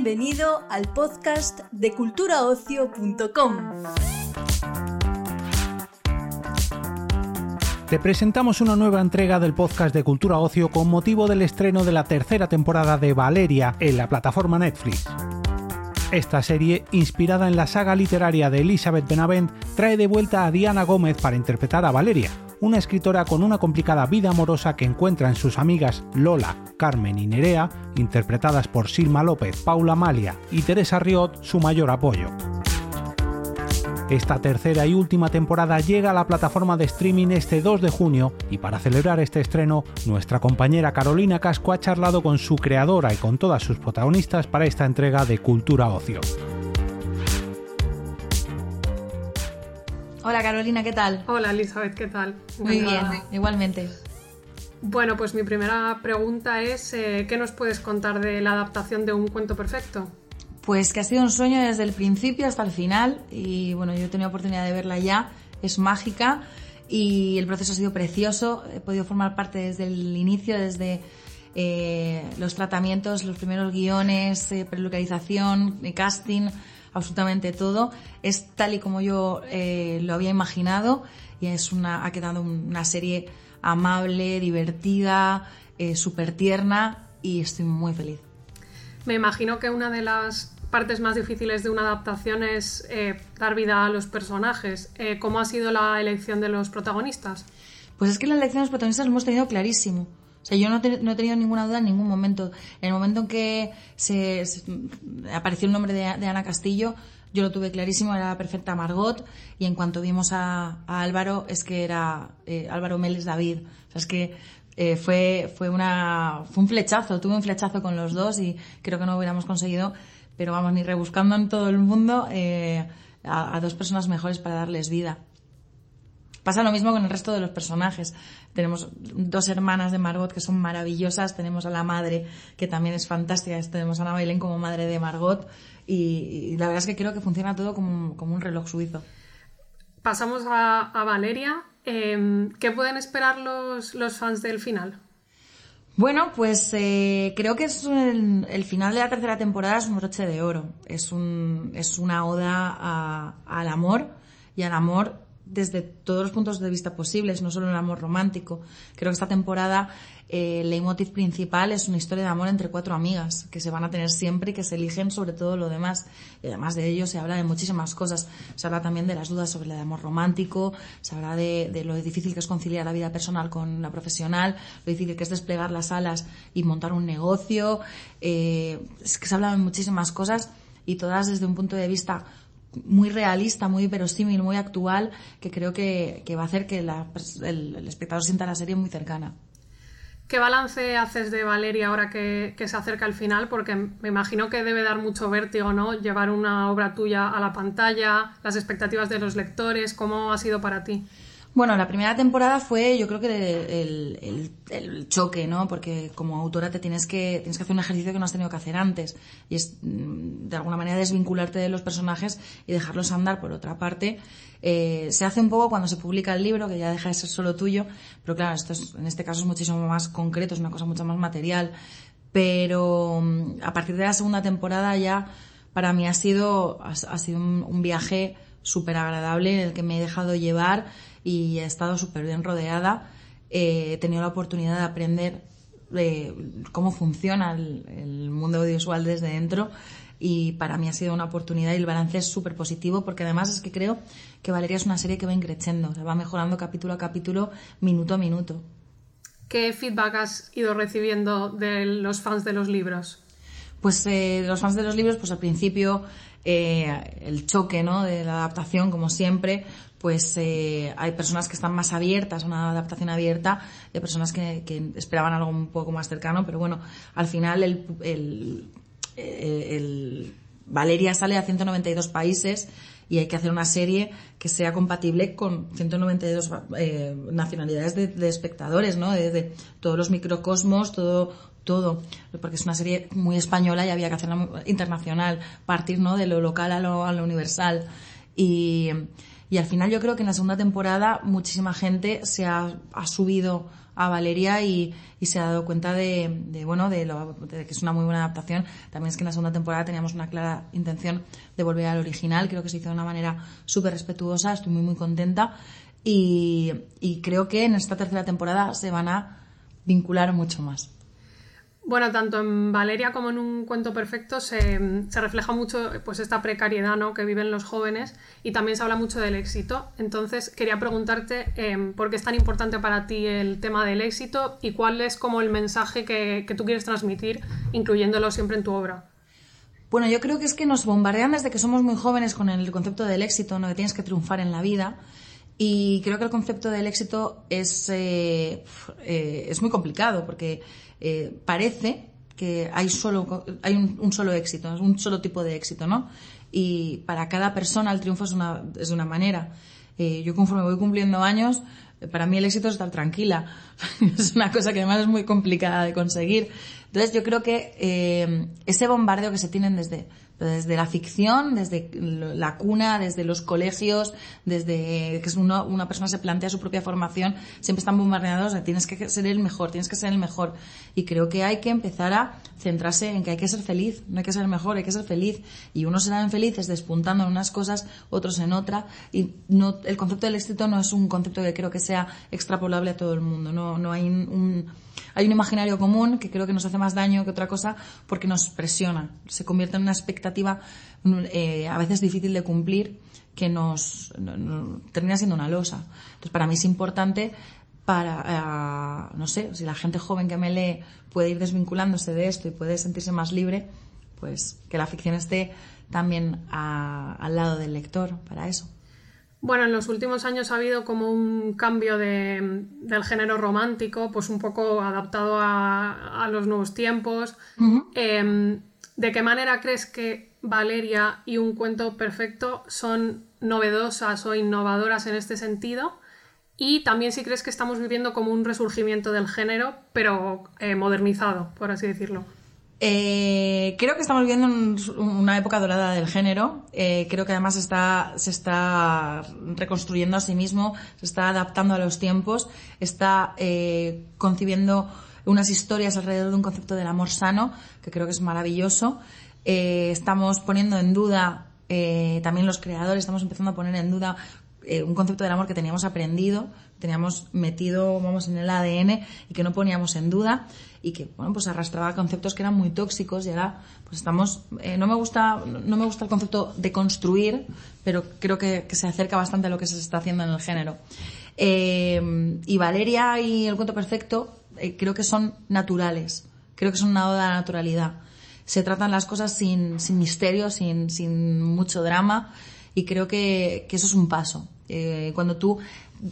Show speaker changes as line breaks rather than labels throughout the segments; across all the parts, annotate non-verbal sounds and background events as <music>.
Bienvenido al podcast de culturaocio.com.
Te presentamos una nueva entrega del podcast de Cultura Ocio con motivo del estreno de la tercera temporada de Valeria en la plataforma Netflix. Esta serie, inspirada en la saga literaria de Elizabeth Benavent, trae de vuelta a Diana Gómez para interpretar a Valeria, una escritora con una complicada vida amorosa que encuentra en sus amigas Lola, Carmen y Nerea, interpretadas por Silma López, Paula Malia y Teresa Riot, su mayor apoyo. Esta tercera y última temporada llega a la plataforma de streaming este 2 de junio y para celebrar este estreno, nuestra compañera Carolina Casco ha charlado con su creadora y con todas sus protagonistas para esta entrega de Cultura Ocio.
Hola Carolina, ¿qué tal?
Hola Elizabeth, ¿qué tal?
Muy bien, igualmente.
Bueno, pues mi primera pregunta es, eh, ¿qué nos puedes contar de la adaptación de un cuento perfecto?
Pues que ha sido un sueño desde el principio hasta el final y bueno, yo he tenido oportunidad de verla ya, es mágica y el proceso ha sido precioso, he podido formar parte desde el inicio, desde eh, los tratamientos, los primeros guiones, eh, prelocalización, eh, casting, absolutamente todo. Es tal y como yo eh, lo había imaginado y es una, ha quedado una serie amable, divertida, eh, súper tierna y estoy muy feliz.
Me imagino que una de las partes más difíciles de una adaptación es eh, dar vida a los personajes. Eh, ¿Cómo ha sido la elección de los protagonistas?
Pues es que la elección de los protagonistas lo hemos tenido clarísimo. O sea, yo no, te- no he tenido ninguna duda en ningún momento. En el momento en que se, se- apareció el nombre de, de Ana Castillo, yo lo tuve clarísimo, era la perfecta Margot. Y en cuanto vimos a, a Álvaro, es que era eh, Álvaro Meles David. O sea, es que eh, fue, fue, una, fue un flechazo, tuve un flechazo con los dos y creo que no hubiéramos conseguido, pero vamos, ni rebuscando en todo el mundo, eh, a, a dos personas mejores para darles vida. Pasa lo mismo con el resto de los personajes. Tenemos dos hermanas de Margot que son maravillosas, tenemos a la madre que también es fantástica, tenemos a Ana Bailén como madre de Margot y, y la verdad es que creo que funciona todo como, un- como un reloj suizo.
Pasamos a, a Valeria. Eh, ¿Qué pueden esperar los, los fans del final?
Bueno, pues eh, creo que es el final de la tercera temporada es un broche de oro. Es, un, es una oda a- al amor y al amor desde todos los puntos de vista posibles, no solo el amor romántico. Creo que esta temporada eh, el leitmotiv principal es una historia de amor entre cuatro amigas que se van a tener siempre y que se eligen sobre todo lo demás. Y además de ello se habla de muchísimas cosas. Se habla también de las dudas sobre el amor romántico, se habla de, de lo difícil que es conciliar la vida personal con la profesional, lo difícil que es desplegar las alas y montar un negocio. Eh, es que se habla de muchísimas cosas y todas desde un punto de vista muy realista, muy verosímil, muy actual, que creo que, que va a hacer que la el espectador sienta la serie muy cercana.
¿Qué balance haces de Valeria ahora que, que se acerca el final? Porque me imagino que debe dar mucho vértigo, ¿no? Llevar una obra tuya a la pantalla, las expectativas de los lectores, ¿cómo ha sido para ti?
Bueno, la primera temporada fue, yo creo que el, el- el choque, ¿no? Porque como autora te tienes que, tienes que hacer un ejercicio que no has tenido que hacer antes. Y es, mm, de alguna manera, desvincularte de los personajes y dejarlos andar. Por otra parte, eh, se hace un poco cuando se publica el libro, que ya deja de ser solo tuyo. Pero claro, esto es, en este caso es muchísimo más concreto, es una cosa mucho más material. Pero mm, a partir de la segunda temporada ya, para mí ha sido, ha, ha sido un, un viaje súper agradable en el que me he dejado llevar y he estado súper bien rodeada. Eh, he tenido la oportunidad de aprender eh, cómo funciona el, el mundo audiovisual desde dentro y para mí ha sido una oportunidad y el balance es súper positivo porque además es que creo que Valeria es una serie que va increciendo, o sea, va mejorando capítulo a capítulo, minuto a minuto.
¿Qué feedback has ido recibiendo de los fans de los libros?
Pues eh, los fans de los libros, pues al principio eh, el choque ¿no? de la adaptación, como siempre, pues eh, hay personas que están más abiertas una adaptación abierta, hay personas que, esperaban algo un poco más cercano, pero bueno, al final el, el, eh, el Valeria sale a 192 países y hay que hacer una serie que sea compatible con 192 eh, nacionalidades de, de espectadores, ¿no? De, de todos los microcosmos, todo, todo, porque es una serie muy española y había que hacerla internacional, partir, ¿no? De lo local a lo, a lo universal. Y, Y al final yo creo que en la segunda temporada muchísima gente se ha, ha subido a Valeria y, y, se ha dado cuenta de, de bueno, de, lo, de, que es una muy buena adaptación. También es que en la segunda temporada teníamos una clara intención de volver al original. Creo que se hizo de una manera súper respetuosa. Estoy muy, muy contenta. Y, y creo que en esta tercera temporada se van a vincular mucho más.
Bueno, tanto en Valeria como en un cuento perfecto se, refleja mucho pues esta precariedad ¿no? que viven los jóvenes y también se habla mucho del éxito. Entonces quería preguntarte eh, por qué es tan importante para ti el tema del éxito y cuál es como el mensaje que, que tú quieres transmitir, incluyéndolo siempre en tu obra.
Bueno, yo creo que es que nos bombardean desde que somos muy jóvenes con el concepto del éxito, ¿no? que tienes que triunfar en la vida. Y creo que el concepto del éxito es, eh, eh, es muy complicado porque eh, parece que hay solo hay un, solo éxito, un solo tipo de éxito, ¿no? Y para cada persona el triunfo es, una, es una manera. Eh, yo conforme voy cumpliendo años, para mí el éxito es estar tranquila. <laughs> es una cosa que además es muy complicada de conseguir. Entonces yo creo que eh, ese bombardeo que se tienen desde desde la ficción, desde la cuna, desde los colegios, desde que una persona se plantea su propia formación, siempre están bombardeados de tienes que ser el mejor, tienes que ser el mejor. Y creo que hay que empezar a centrarse en que hay que ser feliz, no hay que ser mejor, hay que ser feliz. Y unos serán felices despuntando en unas cosas, otros en otra. Y no, el concepto del éxito no es un concepto que creo que sea extrapolable a todo el mundo. No, no hay un hay un imaginario común que creo que nos hace más daño que otra cosa porque nos presiona. Se convierte en una expectativa eh, a veces difícil de cumplir que nos no, no, termina siendo una losa. Entonces, para mí es importante para, uh, no sé, si la gente joven que me lee puede ir desvinculándose de esto y puede sentirse más libre, pues que la ficción esté también a, al lado del lector para eso.
Bueno, en los últimos años ha habido como un cambio de, del género romántico, pues un poco adaptado a, a los nuevos tiempos. Uh -huh. eh, ¿De qué manera crees que Valeria y un cuento perfecto son novedosas o innovadoras en este sentido? Y también si crees que estamos viviendo como un resurgimiento del género, pero eh, modernizado, por así decirlo.
Eh, creo que estamos viviendo un, una época dorada del género. Eh, creo que además está, se está reconstruyendo a sí mismo, se está adaptando a los tiempos, está eh, concibiendo unas historias alrededor de un concepto del amor sano, que creo que es maravilloso. Eh, estamos poniendo en duda, eh, también los creadores, estamos empezando a poner en duda eh, un concepto del amor que teníamos aprendido, teníamos metido, vamos, en el ADN y que no poníamos en duda y que, bueno, pues arrastraba conceptos que eran muy tóxicos y ahora, pues estamos, no me gusta, no me gusta el concepto de construir, pero creo que, se acerca bastante a lo que se está haciendo en el género. Y Valeria y el cuento perfecto eh, creo que son naturales, creo que son una oda a la naturalidad. Se tratan las cosas sin, sin misterio, sin, sin mucho drama y creo que, que eso es un paso. Eh, cuando tú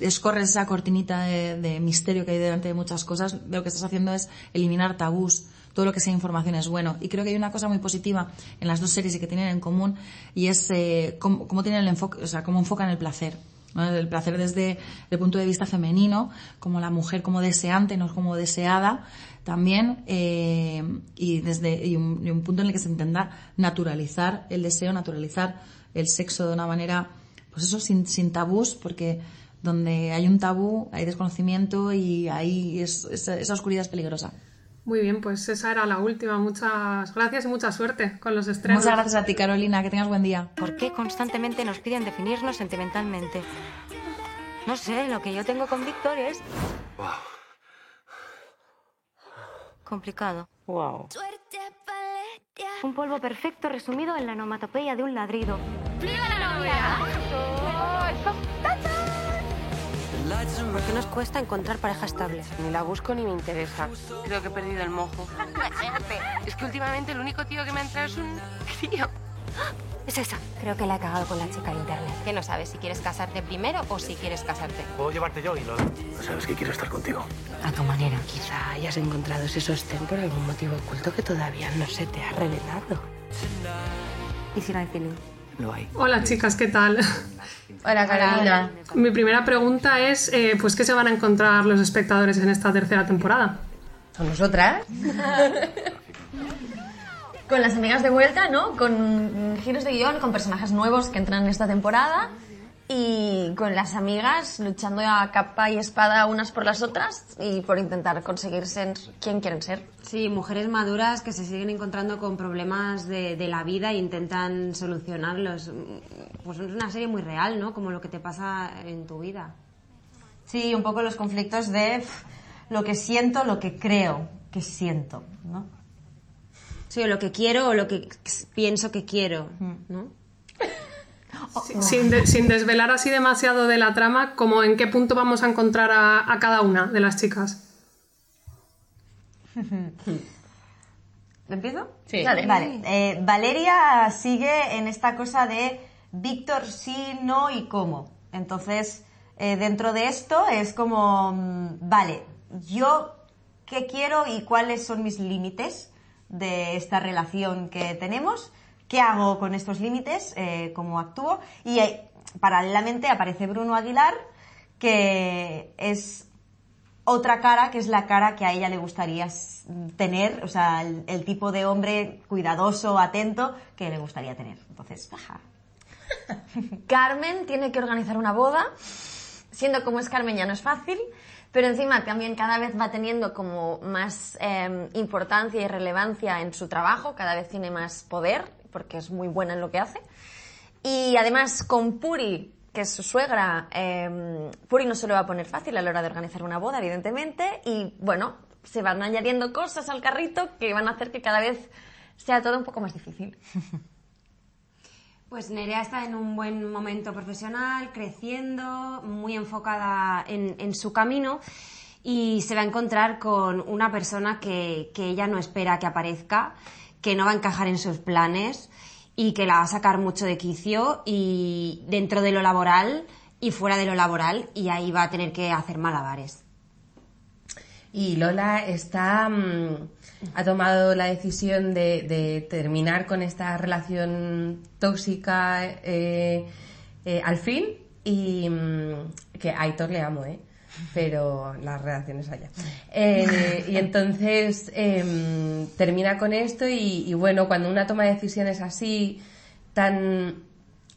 escorres esa cortinita de, misterio que hay delante de muchas cosas, lo que estás haciendo es eliminar tabús. Todo lo que sea información es bueno. Y creo que hay una cosa muy positiva en las dos series y que tienen en común y es eh, cómo, cómo, tienen el enfoque, o sea, cómo enfocan el placer. ¿No? El placer desde el punto de vista femenino, como la mujer como deseante, no como deseada, también, eh, y desde y un, y un punto en el que se intenta naturalizar el deseo, naturalizar el sexo de una manera, pues eso, sin, sin tabús, porque donde hay un tabú hay desconocimiento y ahí es, esa, esa oscuridad es peligrosa.
Muy bien, pues esa era la última. Muchas gracias y mucha suerte con los estrenos.
Muchas gracias a ti, Carolina. Que tengas buen día.
¿Por qué constantemente nos piden definirnos sentimentalmente? No sé, lo que yo tengo con Víctor es...
Wow.
Complicado.
Wow.
Un polvo perfecto resumido en la onomatopeya de un ladrido.
¡Viva la novia!
¿Por qué nos cuesta encontrar pareja estable?
Ni la busco ni me interesa. Creo que he perdido el mojo. <laughs> es que últimamente el único tío que me ha entrado es un crío.
Es esa. Creo que la he cagado con la chica de internet.
Que no sabes si quieres casarte primero o si quieres casarte.
Puedo llevarte yo y lo... Sabes que quiero estar contigo.
A tu manera. Quizá hayas encontrado ese sostén por algún motivo oculto que todavía no se te ha revelado.
¿Y si no hay feeling?
Lo hay.
Hola chicas, ¿qué tal?
Hola Carolina.
Mi primera pregunta es, eh, pues, ¿qué se van a encontrar los espectadores en esta tercera temporada?
¿Con nosotras? con las amigas de vuelta, ¿no? Con giros de guion, con personajes nuevos que entran en esta temporada
y con las amigas luchando a capa y espada unas por las otras y por intentar conseguir ser quien quieren ser.
Sí, mujeres maduras que se siguen encontrando con problemas de, de la vida e intentan solucionarlos. Pues es una serie muy real, ¿no? Como lo que te pasa en tu vida.
Sí, un poco los conflictos de lo que siento, lo que creo que siento, ¿no?
Sí, o lo que quiero o lo que pienso que quiero, ¿no?
Sin, de- sin desvelar así demasiado de la trama, como en qué punto vamos a encontrar a, a cada una de las chicas. <laughs>
¿Empiezo?
Sí.
Dale.
Vale. eh, Valeria sigue en esta cosa de Víctor sí, no y cómo. Entonces, eh, dentro de esto es como, mm, vale, yo qué quiero y cuáles son mis límites de esta relación que tenemos, qué hago con estos límites, eh, cómo actúo. Y eh, paralelamente aparece Bruno Aguilar, que es otra cara que es la cara que a ella le gustaría tener, o sea, el, tipo de hombre cuidadoso, atento que le gustaría tener. Entonces, ajá. <laughs>
Carmen tiene que organizar una boda, siendo como es Carmen ya no es fácil, pero encima también cada vez va teniendo como más eh, importancia y relevancia en su trabajo, cada vez tiene más poder, porque es muy buena en lo que hace. Y además con Puri, que es su suegra, eh, Puri no se lo va a poner fácil a la hora de organizar una boda, evidentemente, y bueno, se van añadiendo cosas al carrito que van a hacer que cada vez sea todo un poco más difícil. <laughs>
Pues Nerea está en un buen momento profesional, creciendo, muy enfocada en, en su camino y se va a encontrar con una persona que, que ella no espera que aparezca, que no va a encajar en sus planes y que la va a sacar mucho de quicio y dentro de lo laboral y fuera de lo laboral y ahí va a tener que hacer malabares.
Y Lola está mm, ha tomado la decisión de, terminar con esta relación tóxica eh, eh, al fin y mm, que a Aitor le amo, ¿eh? Pero las relaciones allá. Eh, y entonces em, termina con esto y, y bueno, cuando una toma decisiones así tan,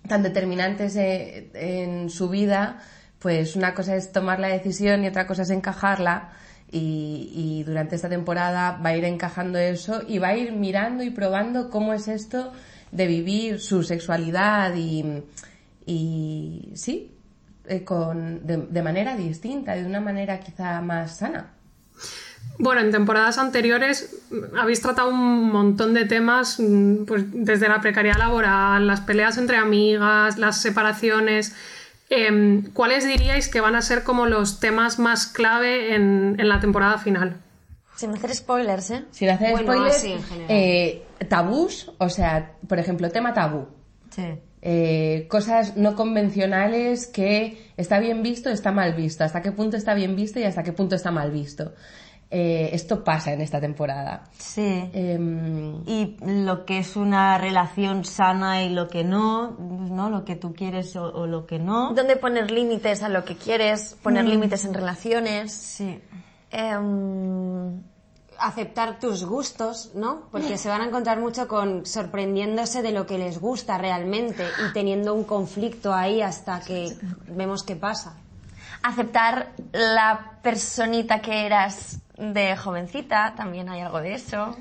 tan determinantes eh, en su vida, pues una cosa es tomar la decisión y otra cosa es encajarla. Y, y durante esta temporada va a ir encajando eso y va a ir mirando y probando cómo es esto de vivir su sexualidad y, y sí, eh, con, de, de manera distinta, de una manera quizá más sana.
Bueno, en temporadas anteriores habéis tratado un montón de temas, mm, pues desde la precariedad laboral, las peleas entre amigas, las separaciones. Em, ¿Cuáles diríais que van a ser como los temas más clave en, en la temporada final?
Sin hacer spoilers, ¿eh?
Sin hacer
Bueno,
spoilers,
sí, en general.
eh, tabús, o sea, por ejemplo, tema tabú.
Sí.
Eh, cosas no convencionales que está bien visto, está mal visto. Hasta qué punto está bien visto y hasta qué punto está mal visto. Eh, esto pasa en esta temporada.
Sí.
Em,
y lo que es una relación sana y lo que no, ¿no? Lo que tú quieres o, o lo que no.
Donde poner límites a lo que quieres, poner
Mm.
límites en relaciones.
Sí.
Em,
aceptar tus gustos, ¿no? Porque se van a encontrar mucho con sorprendiéndose de lo que les gusta realmente y teniendo un conflicto ahí hasta que vemos qué pasa.
aceptar la personita que eras de jovencita, también hay algo de eso.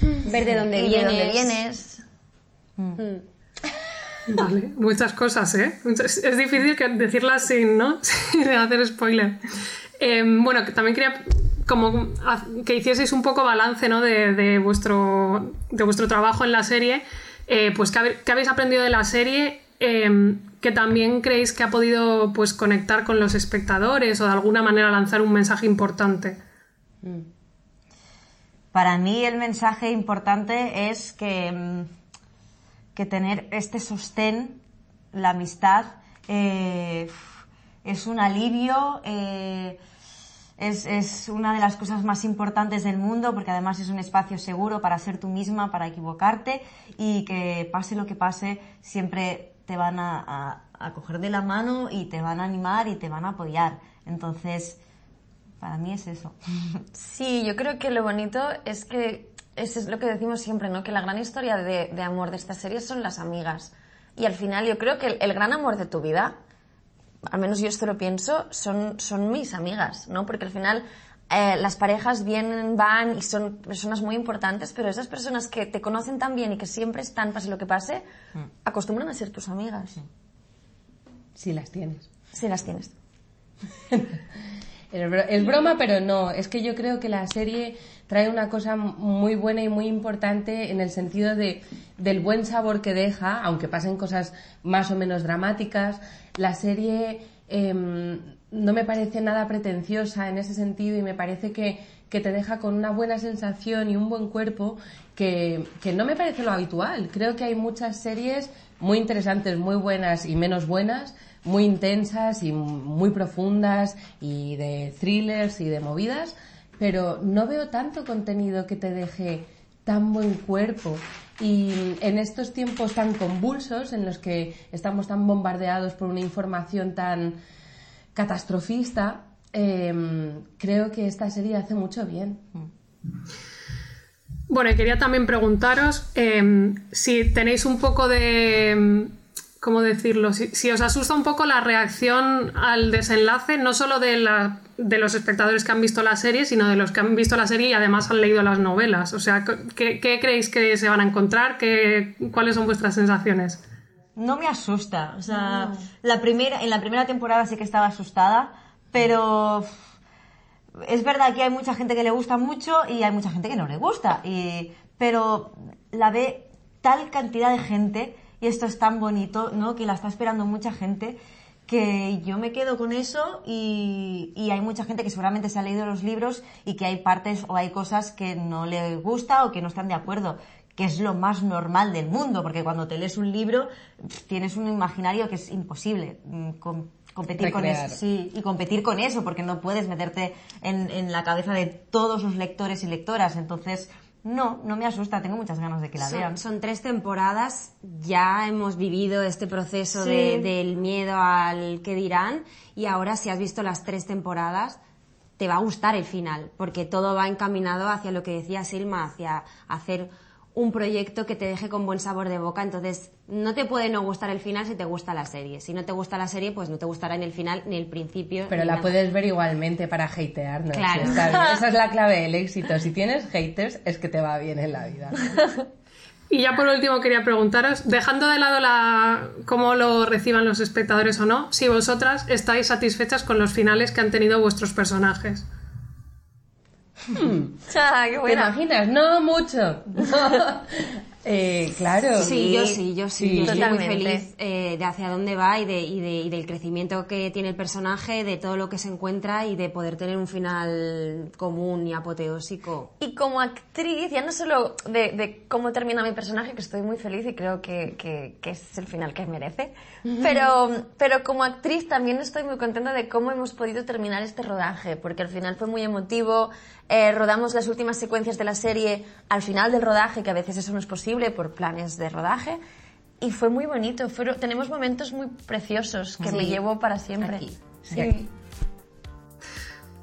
Ver de dónde vienes.
de dónde vienes.
Vale, muchas cosas, ¿eh? Es difícil decirlas sin, ¿no? <laughs> sin hacer spoiler. Em, bueno, también quería como que hicieseis un poco balance, ¿no? De, vuestro, de vuestro trabajo en la serie. Eh, pues, ¿qué, habéis aprendido de la serie? Em, que también creéis que ha podido pues, conectar con los espectadores o de alguna manera lanzar un mensaje importante.
Para mí el mensaje importante es que, mm, que tener este sostén, la amistad, eh, es un alivio, eh, es, es una de las cosas más importantes del mundo porque además es un espacio seguro para ser tú misma, para equivocarte y que pase lo que pase, siempre te van a, a- coger de la mano y te van a animar y te van a apoyar. Entonces, para mí es eso. <laughs>
Sí, yo creo que lo bonito es que eso es lo que decimos siempre, ¿no? Que la gran historia de, de amor de esta serie son las amigas. Y al final yo creo que el gran amor de tu vida al menos yo esto lo pienso, son, son mis amigas, ¿no? Porque al final eh, las parejas vienen, van y son personas muy importantes, pero esas personas que te conocen tan bien y que siempre están, pase lo que pase,
Mm.
acostumbran a ser tus amigas.
Si las tienes.
Si las tienes. <laughs>
Es bro- es broma, pero no. Es que yo creo que la serie trae una cosa muy buena y muy importante en el sentido de, del buen sabor que deja, aunque pasen cosas más o menos dramáticas. La serie em, no me parece nada pretenciosa en ese sentido y me parece que, que te deja con una buena sensación y un buen cuerpo que, que no me parece lo habitual. Creo que hay muchas series muy interesantes, muy buenas y menos buenas, muy intensas y muy profundas y de thrillers y de movidas, pero no veo tanto contenido que te deje tan buen cuerpo. Y en estos tiempos tan convulsos, en los que estamos tan bombardeados por una información tan catastrofista, em, creo que esta serie hace mucho bien.
Bueno, y quería también preguntaros eh, si tenéis un poco de. mm, ¿Cómo decirlo? Si, os asusta un poco la reacción al desenlace, no solo de, los espectadores que han visto la serie, sino de los que han visto la serie y además han leído las novelas. O sea, ¿qué, creéis que se van a encontrar? ¿Qué, ¿Cuáles son vuestras sensaciones?
No me asusta. O sea, la primera, en la primera temporada sí que estaba asustada, pero es verdad que hay mucha gente que le gusta mucho y hay mucha gente que no le gusta. Y, pero la ve tal cantidad de gente y esto es tan bonito, ¿no? Que la está esperando mucha gente que yo me quedo con eso y, y hay mucha gente que seguramente se ha leído los libros y que hay partes o hay cosas que no le gusta o que no están de acuerdo que es lo más normal del mundo, porque cuando te lees un libro tienes un imaginario que es imposible mm, com- competir con eso. Sí, y competir con eso, porque no puedes meterte en, en la cabeza de todos los lectores y lectoras. Entonces, no, no me asusta, tengo muchas ganas de que la vean.
Son, son tres temporadas, ya hemos vivido este proceso
Sí.
de- del miedo al que dirán y ahora si has visto las tres temporadas te va a gustar el final, porque todo va encaminado hacia lo que decía Silma, hacia hacer un proyecto que te deje con buen sabor de boca, entonces no te puede no gustar el final si te gusta la serie. Si no te gusta la serie, pues no te gustará ni el final ni el principio.
Pero la
nada.
puedes ver igualmente para hatearnos.
Claro.
Está bien. <laughs> Esa es la clave del éxito. Si tienes haters, es que te va bien en la vida. <laughs>
Y ya por último quería preguntaros, dejando de lado la, cómo lo reciban los espectadores o no, si vosotras estáis satisfechas con los finales que han tenido vuestros personajes. <laughs>
Ah, qué
¿Te
buena.
imaginas? No mucho. <laughs> Eh, claro.
Sí, yo sí, yo sí. yo estoy muy
Totalmente.
feliz eh, de hacia dónde va y, de, y, de- y del crecimiento que tiene el personaje, de todo lo que se encuentra y de poder tener un final común y apoteósico.
Y como actriz, ya no solo de, de cómo termina mi personaje, que estoy muy feliz y creo que, que- que es el final que merece, pero, pero como actriz también estoy muy contenta de cómo hemos podido terminar este rodaje, porque al final fue muy emotivo. Eh, rodamos las últimas secuencias de la serie al final del rodaje, que a veces eso no es posible por planes de rodaje. Y fue muy bonito, fueron, tenemos momentos muy preciosos que
Sí.
me llevo para siempre.
Aquí,
Sí.
aquí.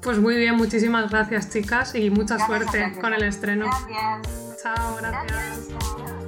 Pues muy bien, muchísimas gracias chicas y mucha suerte con el estreno.
Gracias.
Chao, gracias.